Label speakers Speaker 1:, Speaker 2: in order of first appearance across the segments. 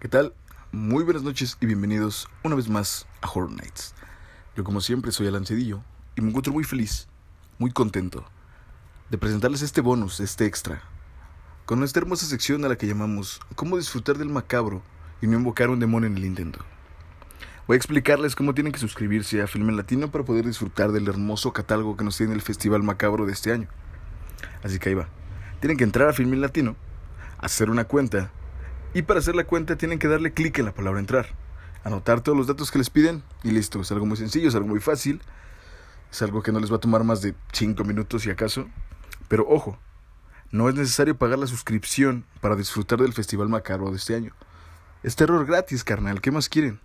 Speaker 1: ¿Qué tal? Muy buenas noches y bienvenidos una vez más a Horror Nights. Yo como siempre soy Alan Cedillo y me encuentro muy feliz, muy contento de presentarles este bonus, este extra, con esta hermosa sección a la que llamamos Cómo disfrutar del macabro y no invocar un demonio en el intento. Voy a explicarles cómo tienen que suscribirse a Filme Latino para poder disfrutar del hermoso catálogo que nos tiene el Festival Macabro de este año. Así que ahí va. Tienen que entrar a Filme Latino, hacer una cuenta y para hacer la cuenta tienen que darle clic en la palabra entrar, anotar todos los datos que les piden y listo. Es algo muy sencillo, es algo muy fácil, es algo que no les va a tomar más de 5 minutos si acaso. Pero ojo, no es necesario pagar la suscripción para disfrutar del Festival Macabro de este año. Es terror gratis, carnal, ¿qué más quieren?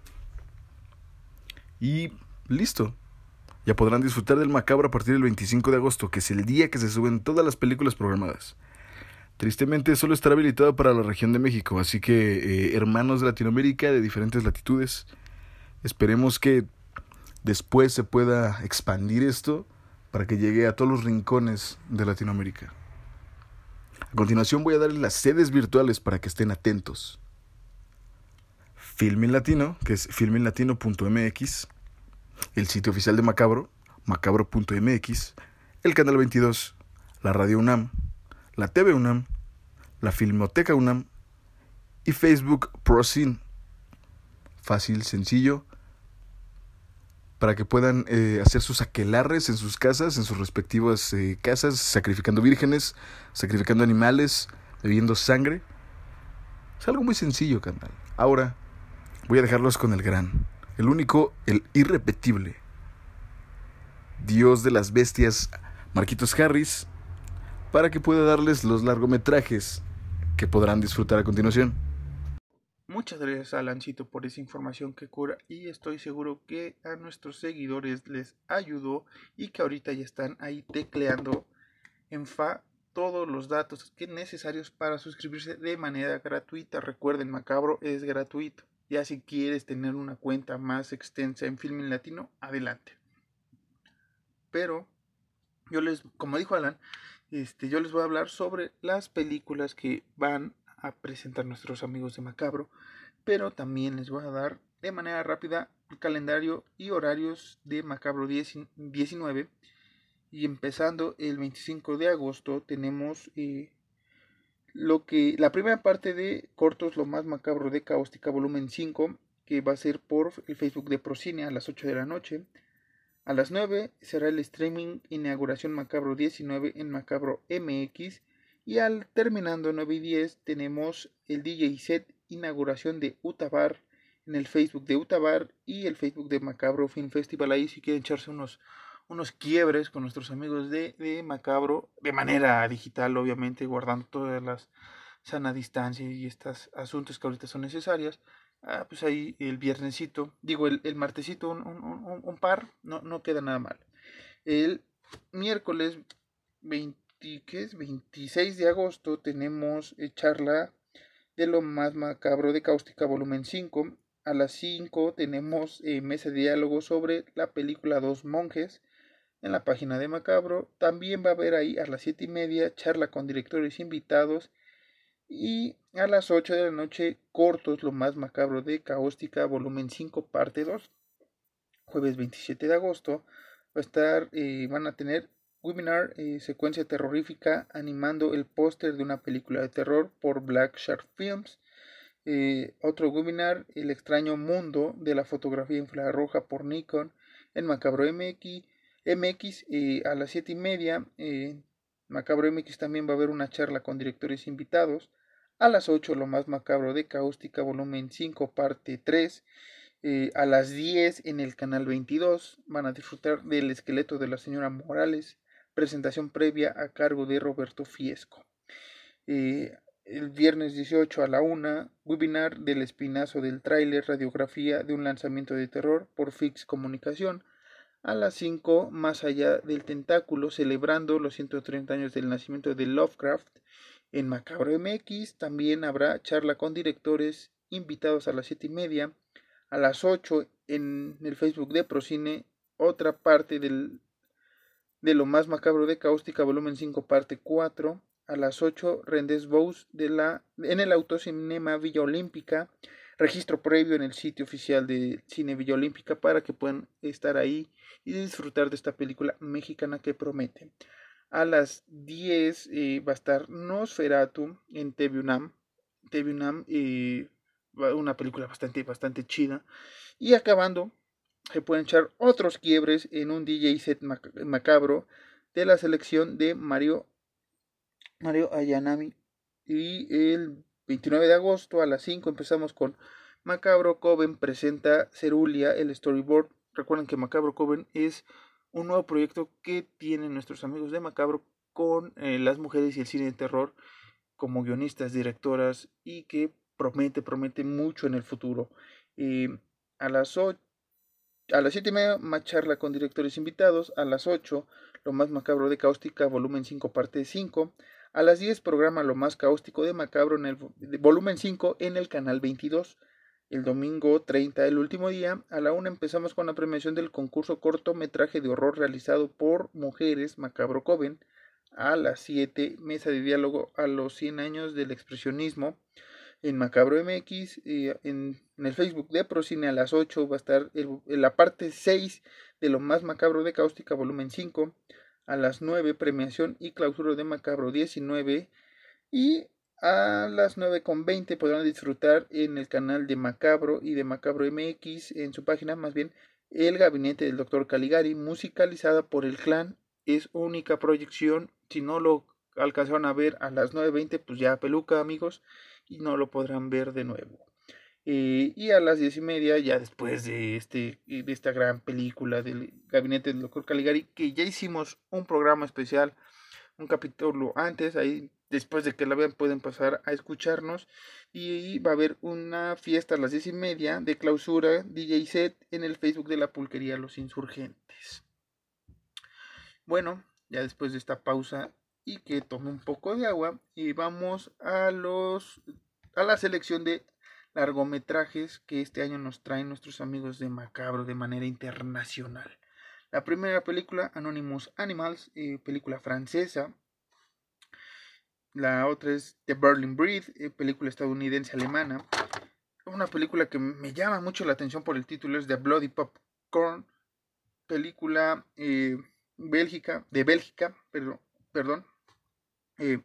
Speaker 1: Y listo. Ya podrán disfrutar del macabro a partir del 25 de agosto, que es el día que se suben todas las películas programadas. Tristemente solo estará habilitado para la región de México, así que eh, hermanos de Latinoamérica de diferentes latitudes, esperemos que después se pueda expandir esto para que llegue a todos los rincones de Latinoamérica. A continuación voy a darles las sedes virtuales para que estén atentos. Filmin Latino, que es filminlatino.mx, el sitio oficial de Macabro, macabro.mx, el canal 22, la radio UNAM, la TV UNAM, la Filmoteca UNAM y Facebook ProSyn. Fácil, sencillo, para que puedan eh, hacer sus aquelarres en sus casas, en sus respectivas eh, casas, sacrificando vírgenes, sacrificando animales, bebiendo sangre. Es algo muy sencillo, canal. Ahora voy a dejarlos con el gran, el único, el irrepetible. Dios de las bestias, Marquitos Harris, para que pueda darles los largometrajes que podrán disfrutar a continuación.
Speaker 2: Muchas gracias Alancito por esa información que cura y estoy seguro que a nuestros seguidores les ayudó y que ahorita ya están ahí tecleando en fa todos los datos que necesarios para suscribirse de manera gratuita. Recuerden, Macabro es gratuito. Ya si quieres tener una cuenta más extensa en Filming Latino, adelante. Pero yo les, como dijo Alan, este, yo les voy a hablar sobre las películas que van a presentar nuestros amigos de Macabro, pero también les voy a dar de manera rápida el calendario y horarios de Macabro 19. Y empezando el 25 de agosto tenemos eh, lo que la primera parte de cortos lo más macabro de Caóstica volumen 5 que va a ser por el Facebook de Procine a las 8 de la noche. A las 9 será el streaming Inauguración Macabro 19 en Macabro MX. Y al terminando 9 y 10 tenemos el DJ set Inauguración de Utabar en el Facebook de Utabar y el Facebook de Macabro Film Festival. Ahí si quieren echarse unos, unos quiebres con nuestros amigos de, de Macabro de manera digital, obviamente, guardando todas las sana distancia y estos asuntos que ahorita son necesarias. Ah, pues ahí el viernesito, digo el, el martesito, un, un, un, par, no, no queda nada mal. El miércoles 20, ¿qué es? 26 de agosto tenemos eh, charla de lo más macabro de Cáustica volumen 5. A las 5 tenemos eh, mesa de diálogo sobre la película Dos Monjes en la página de Macabro. También va a haber ahí a las 7 y media charla con directores invitados y a las 8 de la noche, cortos, lo más macabro de Caóstica, volumen 5, parte 2. Jueves 27 de agosto va a estar, eh, van a tener webinar, eh, secuencia terrorífica, animando el póster de una película de terror por Black Shark Films. Eh, otro webinar, El extraño mundo de la fotografía infrarroja por Nikon en Macabro MX. MX a las 7 y media. Macabro MX también va a haber una charla con directores invitados. A las 8 lo más macabro de Cáustica, volumen 5, parte 3. Eh, a las 10 en el canal 22 van a disfrutar del esqueleto de la señora Morales, presentación previa a cargo de Roberto Fiesco. Eh, el viernes 18 a la 1, webinar del espinazo del tráiler, radiografía de un lanzamiento de terror por Fix Comunicación. A las 5, más allá del tentáculo, celebrando los 130 años del nacimiento de Lovecraft. En Macabro MX también habrá charla con directores invitados a las 7 y media. A las 8 en el Facebook de Procine, otra parte del, de lo más macabro de Cáustica, volumen 5, parte 4. A las 8, Rendes Bous de la, en el Autocinema Villa Olímpica. registro previo en el sitio oficial de Cine Villa Olímpica para que puedan estar ahí y disfrutar de esta película mexicana que promete. A las 10 eh, va a estar Nosferatu en TV UNAM. Eh, una película bastante, bastante chida. Y acabando, se pueden echar otros quiebres en un DJ set macabro de la selección de Mario, Mario Ayanami. Y el 29 de agosto a las 5 empezamos con Macabro Coven presenta Cerulia, el storyboard. Recuerden que Macabro Coven es un nuevo proyecto que tienen nuestros amigos de Macabro con eh, las mujeres y el cine de terror como guionistas, directoras y que promete, promete mucho en el futuro. Eh, a las 8 a las 7 y media, más charla con directores invitados. A las 8, lo más macabro de Cáustica, volumen 5, parte 5. A las 10, programa Lo más cáustico de Macabro en el volumen 5 en el canal 22. El domingo 30, el último día, a la 1 empezamos con la premiación del concurso cortometraje de horror realizado por mujeres Macabro Coven. A las 7, mesa de diálogo a los 100 años del expresionismo en Macabro MX, eh, en, el Facebook de Procine. A las 8 va a estar la parte 6 de lo más macabro de Cáustica, volumen 5, a las 9 premiación y clausura de Macabro 19 y a las 9 con 20 podrán disfrutar en el canal de Macabro y de Macabro MX en su página más bien el gabinete del doctor Caligari musicalizada por el clan es única proyección si no lo alcanzaron a ver a las 9.20 pues ya peluca amigos y no lo podrán ver de nuevo. Eh, y a las diez y media, ya después de, este, de esta gran película del gabinete del doctor Caligari, que ya hicimos un programa especial, un capítulo antes, ahí después de que la vean pueden pasar a escucharnos y va a haber una fiesta a las diez y media de clausura DJ set en el Facebook de la pulquería Los Insurgentes. Bueno, ya después de esta pausa y que tome un poco de agua y vamos a los a la selección de largometrajes que este año nos traen nuestros amigos de Macabro de manera internacional. La primera película, Anonymous Animals, eh, película francesa. La otra es The Berlin Breed, eh, película estadounidense alemana. Una película que me llama mucho la atención por el título es The Bloody Popcorn, película eh, Bélgica, de Bélgica, perdón, perdón eh,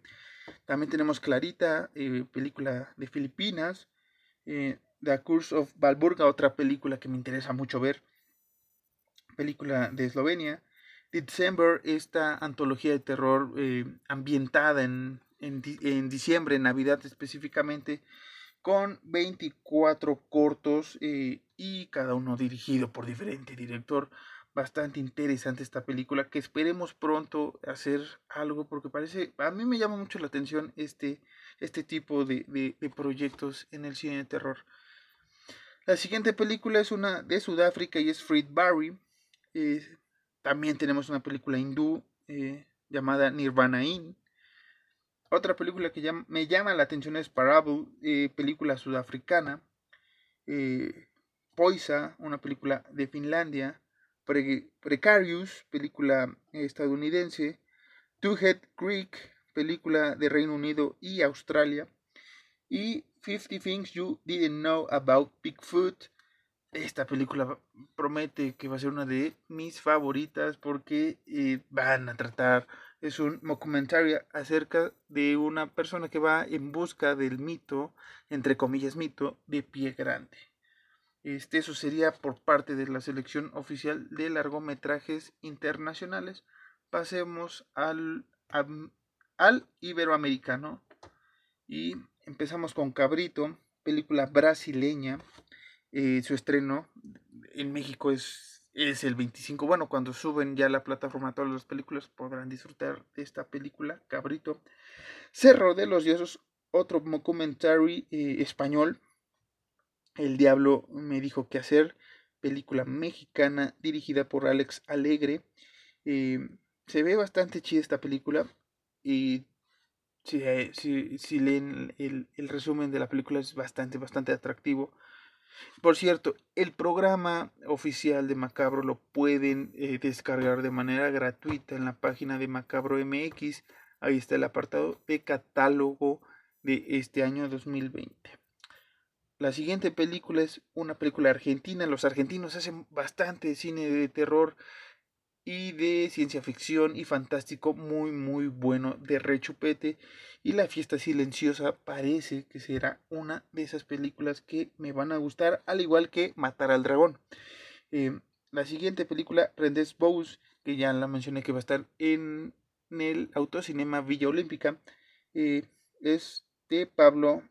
Speaker 2: también tenemos Clarita, película de Filipinas. The Curse of Valburga, otra película que me interesa mucho ver. Película de Eslovenia. December, esta antología de terror ambientada en, en, en, diciembre, en Navidad específicamente, con 24 cortos y cada uno dirigido por diferente director. Bastante interesante esta película que esperemos pronto hacer algo porque parece a mí me llama mucho la atención este este tipo de, de, proyectos en el cine de terror. La siguiente película es una de Sudáfrica y es Fred Barry. Eh, también tenemos una película hindú eh, llamada Nirvana Inn otra película que me llama la atención es Parable eh, película sudafricana Poisa una película de Finlandia Precarious, película estadounidense, Two Head Creek, película de Reino Unido y Australia, y 50 Things You Didn't Know About Bigfoot. Esta película promete que va a ser una de mis favoritas porque eh, van a tratar, es un documentario acerca de una persona que va en busca del mito, entre comillas mito, de pie grande. Este, eso sería por parte de la selección oficial de largometrajes internacionales. Pasemos al, al iberoamericano y empezamos con Cabrito, película brasileña. Eh, su estreno en México es, es el 25. Bueno, cuando suben ya la plataforma todas las películas podrán disfrutar de esta película, Cabrito. Cerro de los Dioses, otro documentary eh, español el Diablo me dijo qué hacer, película mexicana dirigida por Alex Alegre. Eh, se ve bastante chida esta película y si, eh, si, leen el, resumen de la película es bastante, bastante atractivo. Por cierto, el programa oficial de Macabro lo pueden eh, descargar de manera gratuita en la página de Macabro MX. Ahí está el apartado de catálogo de este año 2020. La siguiente película es una película argentina. Los argentinos hacen bastante cine de terror y de ciencia ficción y fantástico muy muy bueno de rechupete y la fiesta silenciosa parece que será una de esas películas que me van a gustar al igual que Matar al dragón eh, la siguiente película Rendes Bous que ya la mencioné que va a estar en, el autocinema Villa Olímpica eh, es de Pablo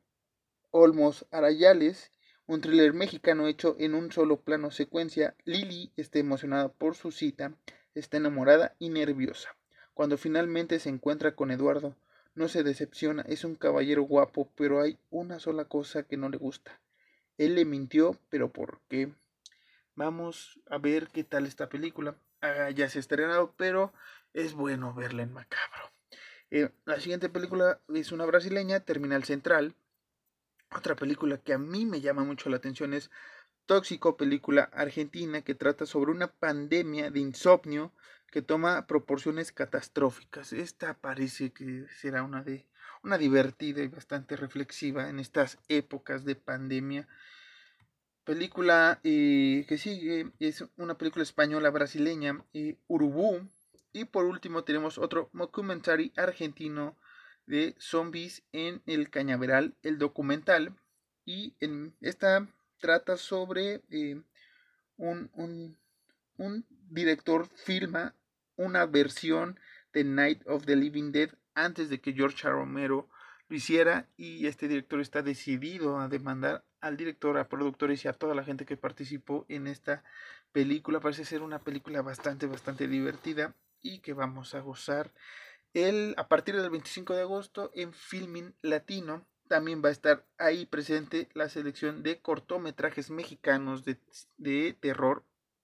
Speaker 2: Olmos Arayales un thriller mexicano hecho en un solo plano secuencia. Lily está emocionada por su cita está enamorada y nerviosa. Cuando finalmente se encuentra con Eduardo, no se decepciona, es un caballero guapo, pero hay una sola cosa que no le gusta. Él le mintió, pero ¿por qué? Vamos a ver qué tal esta película. Ah, ya se ha estrenado, pero es bueno verla en macabro. Eh, la siguiente película es una brasileña, Terminal Central. Otra película que a mí me llama mucho la atención es Tóxico, película argentina que trata sobre una pandemia de insomnio que toma proporciones catastróficas. Esta parece que será una de una divertida y bastante reflexiva en estas épocas de pandemia. Película eh, que sigue es una película española brasileña, eh, Urubú. Y por último tenemos otro documentary argentino de zombies en el cañaveral, el documental. Y en esta trata sobre eh, un, un, un, director filma una versión de Night of the Living Dead antes de que George Romero lo hiciera y este director está decidido a demandar al director, a productores y a toda la gente que participó en esta película. Parece ser una película bastante, bastante divertida y que vamos a gozar el, a partir del 25 de agosto en Filming Latino también va a estar ahí presente la selección de cortometrajes mexicanos de, terror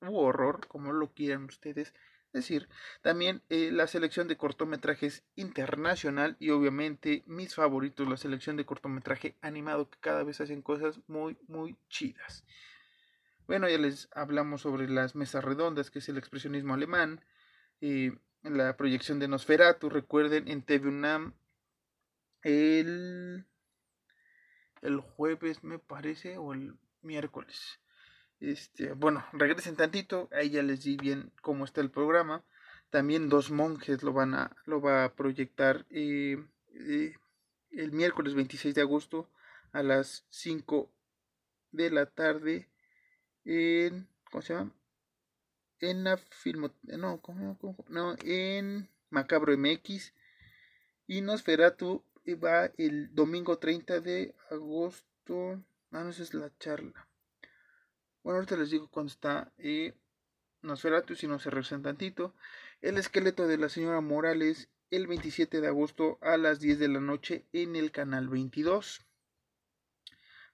Speaker 2: u horror, como lo quieran ustedes decir. También eh, la selección de cortometrajes internacional y obviamente mis favoritos, la selección de cortometraje animado que cada vez hacen cosas muy, muy chidas. Bueno, ya les hablamos sobre las mesas redondas, que es el expresionismo alemán, eh, la proyección de Nosferatu, recuerden en TV UNAM el el jueves, me parece, o el miércoles. Este, bueno, regresen tantito, ahí ya les di bien cómo está el programa. También dos monjes lo van a, lo va a proyectar eh, eh, el miércoles 26 de agosto a las 5 de la tarde en, ¿cómo se llama? En la filmo, no, ¿cómo, no, en Macabro MX y Nosferatu va el domingo 30 de agosto. Ah, no, esa es la charla. Bueno, ahorita les digo cuándo está eh, Nosferatu, si no se regresen tantito. El esqueleto de la señora Morales el 27 de agosto a las 10 de la noche en el canal 22.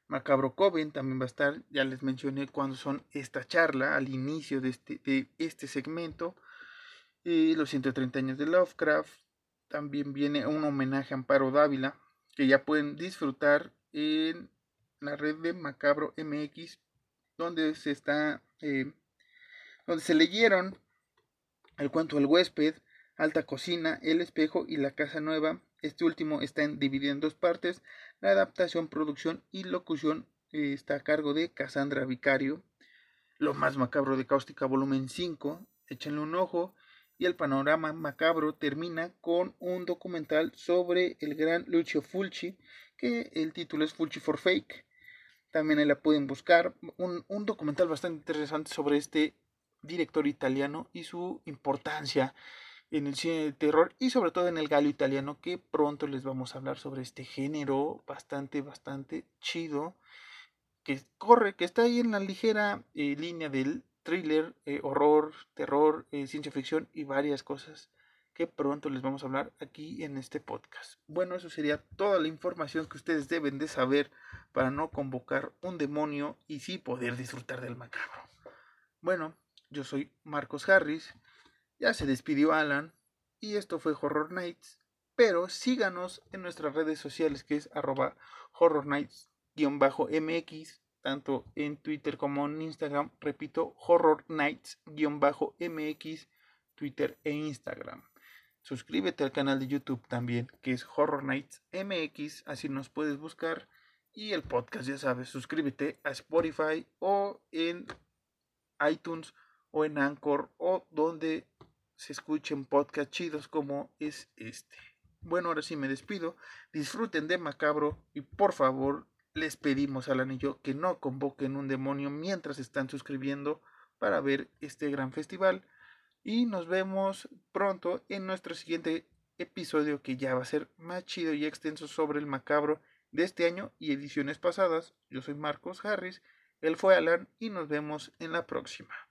Speaker 2: Macabro Coven también va a estar, ya les mencioné cuándo son esta charla, al inicio de este, de este segmento. Eh, los 130 años de Lovecraft, también viene un homenaje a Amparo Dávila que ya pueden disfrutar en la red de Macabro MX donde se está eh, donde se leyeron el cuento El huésped, Alta Cocina, El espejo y La casa nueva. Este último está dividido en dos partes. La adaptación, producción y locución eh, está a cargo de Cassandra Vicario. Lo más macabro de Cáustica volumen 5. Échenle un ojo y el panorama macabro termina con un documental sobre el gran Lucio Fulci, que el título es Fulci for Fake. También ahí la pueden buscar. Un, un documental bastante interesante sobre este director italiano y su importancia en el cine de terror y sobre todo en el galo italiano que pronto les vamos a hablar sobre este género bastante bastante chido que corre que está ahí en la ligera eh, línea del thriller, eh, horror, terror, eh, ciencia ficción y varias cosas que pronto les vamos a hablar aquí en este podcast. Bueno, eso sería toda la información que ustedes deben de saber para no convocar un demonio y sí poder disfrutar del macabro. Bueno, yo soy Marcos Harris, ya se despidió Alan y esto fue Horror Nights, pero síganos en nuestras redes sociales que es arroba Horror Nights-MX tanto en Twitter como en Instagram. Repito, Horror Nights-MX, Twitter e Instagram. Suscríbete al canal de YouTube también, que es Horror Nights MX, así nos puedes buscar Y el podcast, ya sabes, suscríbete a Spotify o en iTunes o en Anchor o donde se escuchen podcasts chidos como es este. Bueno, ahora sí me despido. Disfruten de Macabro y por favor les pedimos al anillo que no convoquen un demonio mientras están suscribiendo para ver este gran festival. Y nos vemos pronto en nuestro siguiente episodio que ya va a ser más chido y extenso sobre el macabro de este año y ediciones pasadas. Yo soy Marcos Harris, él fue Alan y nos vemos en la próxima.